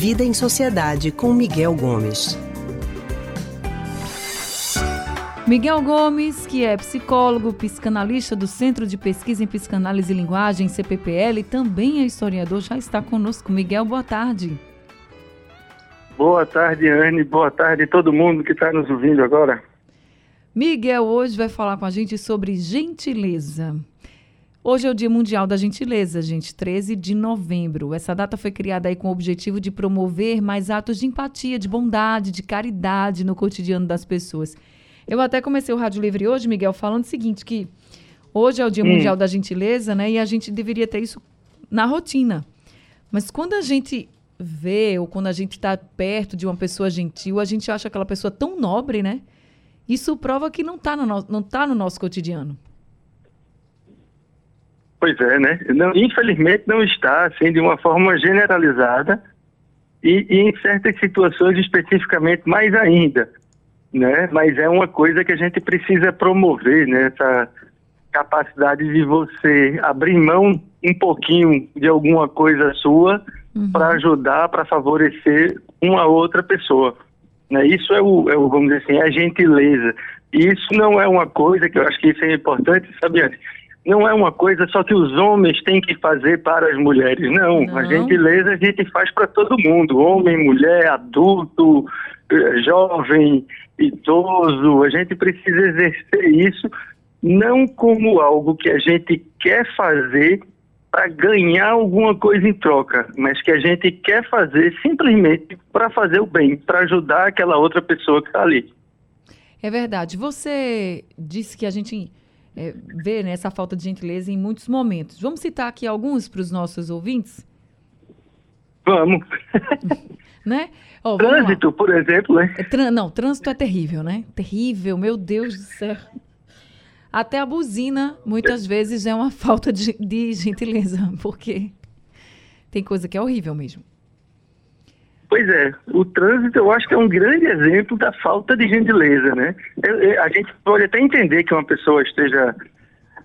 Vida em Sociedade com Miguel Gomes. Miguel Gomes, que é psicólogo, psicanalista do Centro de Pesquisa em Psicanálise e Linguagem, CPPL, também é historiador, já está conosco. Miguel, boa tarde. Boa tarde, Anne. Boa tarde a todo mundo que está nos ouvindo agora. Miguel hoje vai falar com a gente sobre gentileza. Hoje é o Dia Mundial da Gentileza, gente, 13 de novembro. Essa data foi criada aí com o objetivo de promover mais atos de empatia, de bondade, de caridade no cotidiano das pessoas. Eu até comecei o Rádio Livre hoje, Miguel, falando o seguinte, que hoje é o Dia hum. Mundial da Gentileza, né? E a gente deveria ter isso na rotina. Mas quando a gente vê ou quando a gente está perto de uma pessoa gentil, a gente acha aquela pessoa tão nobre, né? Isso prova que não está no, no, não tá no nosso cotidiano. Pois é, né? Não, infelizmente não está, assim, de uma forma generalizada e, e, em certas situações especificamente mais ainda, né? Mas é uma coisa que a gente precisa promover, né? Essa capacidade de você abrir mão um pouquinho de alguma coisa sua uhum. para ajudar, para favorecer uma outra pessoa. Né? Isso é o, é o, vamos dizer assim, é a gentileza. E isso não é uma coisa que eu acho que isso é importante, sabe? Não é uma coisa só que os homens têm que fazer para as mulheres. Não, não. a gentileza a gente faz para todo mundo, homem, mulher, adulto, eh, jovem, idoso. A gente precisa exercer isso não como algo que a gente quer fazer para ganhar alguma coisa em troca, mas que a gente quer fazer simplesmente para fazer o bem, para ajudar aquela outra pessoa que está ali. É verdade. Você disse que a gente é, vê né, essa falta de gentileza em muitos momentos. Vamos citar aqui alguns para os nossos ouvintes? Vamos. né? Trânsito, por exemplo, né? É, não, trânsito é terrível, né? Terrível, meu Deus do céu. Até a buzina, muitas vezes, é uma falta de, de gentileza, porque tem coisa que é horrível mesmo. Pois é, o trânsito eu acho que é um grande exemplo da falta de gentileza, né? a gente pode até entender que uma pessoa esteja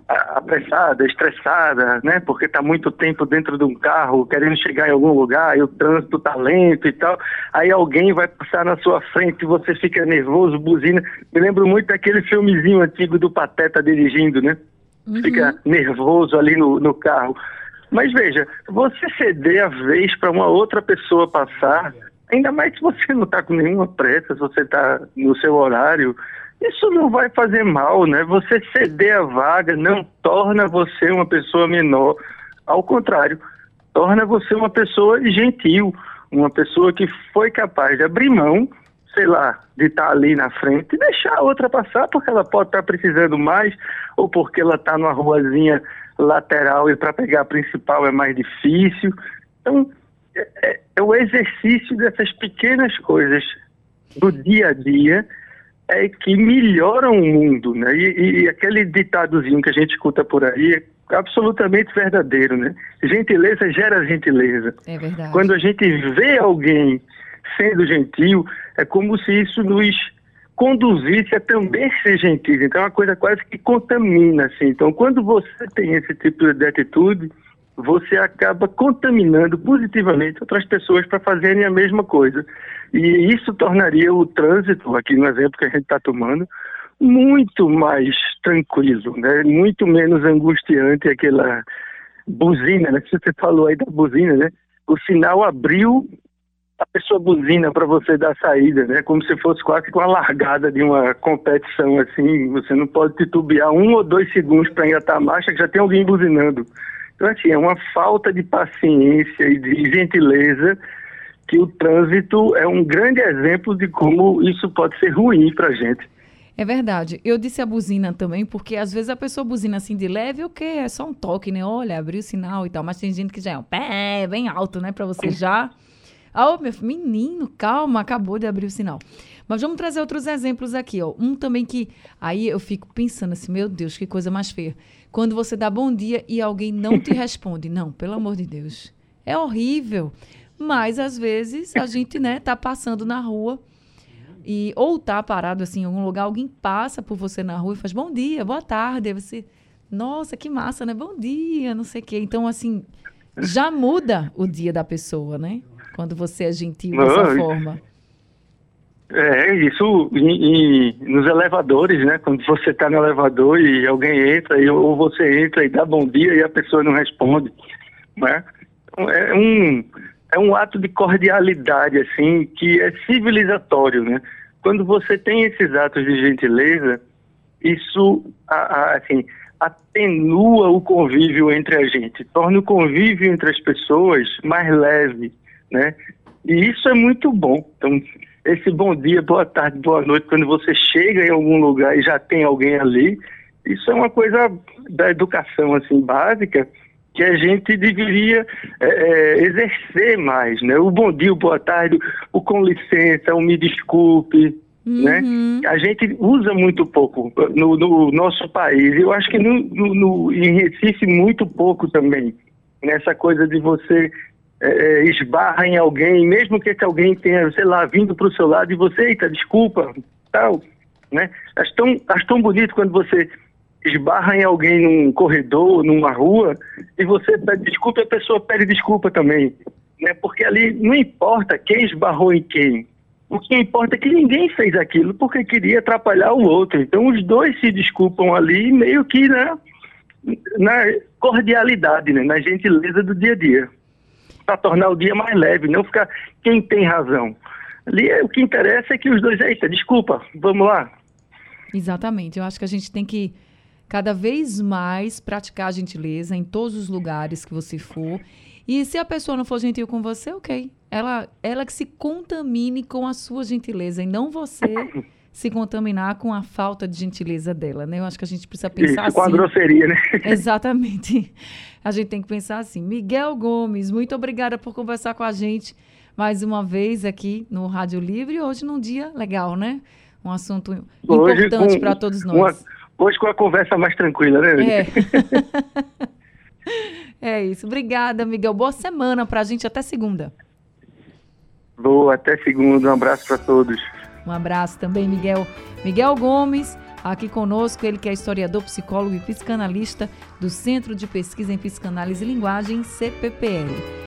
apressada, estressada, né? Porque está muito tempo dentro de um carro, querendo chegar em algum lugar, e o trânsito está lento e tal. Aí alguém vai passar na sua frente e você fica nervoso, buzina. Me lembro muito daquele filmezinho antigo do Pateta dirigindo, né? Uhum. Fica nervoso ali no, no carro. Mas veja, você ceder a vez para uma outra pessoa passar, ainda mais se você não está com nenhuma pressa, se você está no seu horário, isso não vai fazer mal, né? Você ceder a vaga não torna você uma pessoa menor. Ao contrário, torna você uma pessoa gentil, uma pessoa que foi capaz de abrir mão, sei lá, de estar tá ali na frente e deixar a outra passar porque ela pode estar tá precisando mais ou porque ela está numa ruazinha lateral e para pegar a principal é mais difícil. Então, é, é, é, o exercício dessas pequenas coisas do dia a dia é que melhoram o mundo, né? E, e aquele ditadozinho que a gente escuta por aí é absolutamente verdadeiro, né? Gentileza gera gentileza. É verdade. Quando a gente vê alguém sendo gentil, é como se isso nos conduzisse a também ser gentil. Então é uma coisa quase que contamina, assim. Então quando você tem esse tipo de atitude, você acaba contaminando positivamente outras pessoas para fazerem a mesma coisa. E isso tornaria o trânsito, aqui no exemplo que a gente está tomando, muito mais tranquilo, né? muito menos angustiante aquela buzina, né? você falou aí da buzina, né? O sinal abriu a pessoa buzina para você dar saída, né? Como se fosse quase com a largada de uma competição assim. Você não pode titubear um ou dois segundos para engatar a marcha que já tem alguém buzinando. Então, assim, é uma falta de paciência e de gentileza que o trânsito é um grande exemplo de como isso pode ser ruim para a gente. É verdade. Eu disse a buzina também, porque às vezes a pessoa buzina assim de leve, o okay, É só um toque, né? Olha, abriu o sinal e tal. Mas tem gente que já é um pé bem alto, né? Para você já oh, meu menino, calma, acabou de abrir o sinal. Mas vamos trazer outros exemplos aqui, ó. Um também que aí eu fico pensando assim, meu Deus, que coisa mais feia. Quando você dá bom dia e alguém não te responde. Não, pelo amor de Deus. É horrível. Mas às vezes a gente, né, tá passando na rua e ou tá parado assim em algum lugar, alguém passa por você na rua e faz bom dia, boa tarde, aí você, nossa, que massa, né? Bom dia, não sei o quê. Então assim, já muda o dia da pessoa, né? Quando você é gentil dessa Não, forma. É, isso em- em- nos elevadores, né? Quando você está no elevador e alguém entra, e, ou você entra e dá bom dia e a pessoa não responde, né? Então, É um, é um ato de cordialidade, assim, que é civilizatório, né? Quando você tem esses atos de gentileza, isso, assim, atenua o convívio entre a gente, torna o convívio entre as pessoas mais leve, né? E isso é muito bom. Então, esse bom dia, boa tarde, boa noite, quando você chega em algum lugar e já tem alguém ali, isso é uma coisa da educação assim básica que a gente deveria é, é, exercer mais, né? O bom dia, o boa tarde, o com licença, o me desculpe, né? Uhum. A gente usa muito pouco no, no nosso país. Eu acho que no, no- no- em Recife muito pouco também. Nessa coisa de você é, é, esbarra em alguém, mesmo que esse alguém tenha, sei lá, vindo para o seu lado e você, eita, desculpa, tal, né? Acho tão, acho tão bonito quando você esbarra em alguém num corredor, numa rua, e você pede desculpa e a pessoa pede desculpa também. Né? Porque ali não importa quem esbarrou em quem. O que importa é que ninguém fez aquilo porque queria atrapalhar o outro. Então os dois se desculpam ali, meio que na, na cordialidade, né? na gentileza do dia a dia. Para tornar o dia mais leve, não ficar quem tem razão. Ali é, o que interessa é que os dois, eita, desculpa, vamos lá. Exatamente. Eu acho que a gente tem que cada vez mais praticar a gentileza em todos os lugares que você for. E se a pessoa não for gentil com você, ok. Ela, ela que se contamine com a sua gentileza e não você se contaminar com a falta de gentileza dela, né? Eu acho que a gente precisa pensar Isso, com a assim. grosseria, né? Exatamente. A gente tem que pensar assim. Miguel Gomes, muito obrigada por conversar com a gente mais uma vez aqui no Rádio Livre. Hoje num dia legal, né? Um assunto Hoje, importante para todos uma- nós. hoje com a conversa mais tranquila, né? É. é isso. Obrigada, Miguel. Boa semana pra gente. Até segunda. Boa, até segunda. Um abraço para todos. Um abraço também, Miguel. Miguel Gomes, aqui conosco, ele que é historiador, psicólogo e psicanalista do Centro de Pesquisa em Psicanálise e Linguagem, CPPL.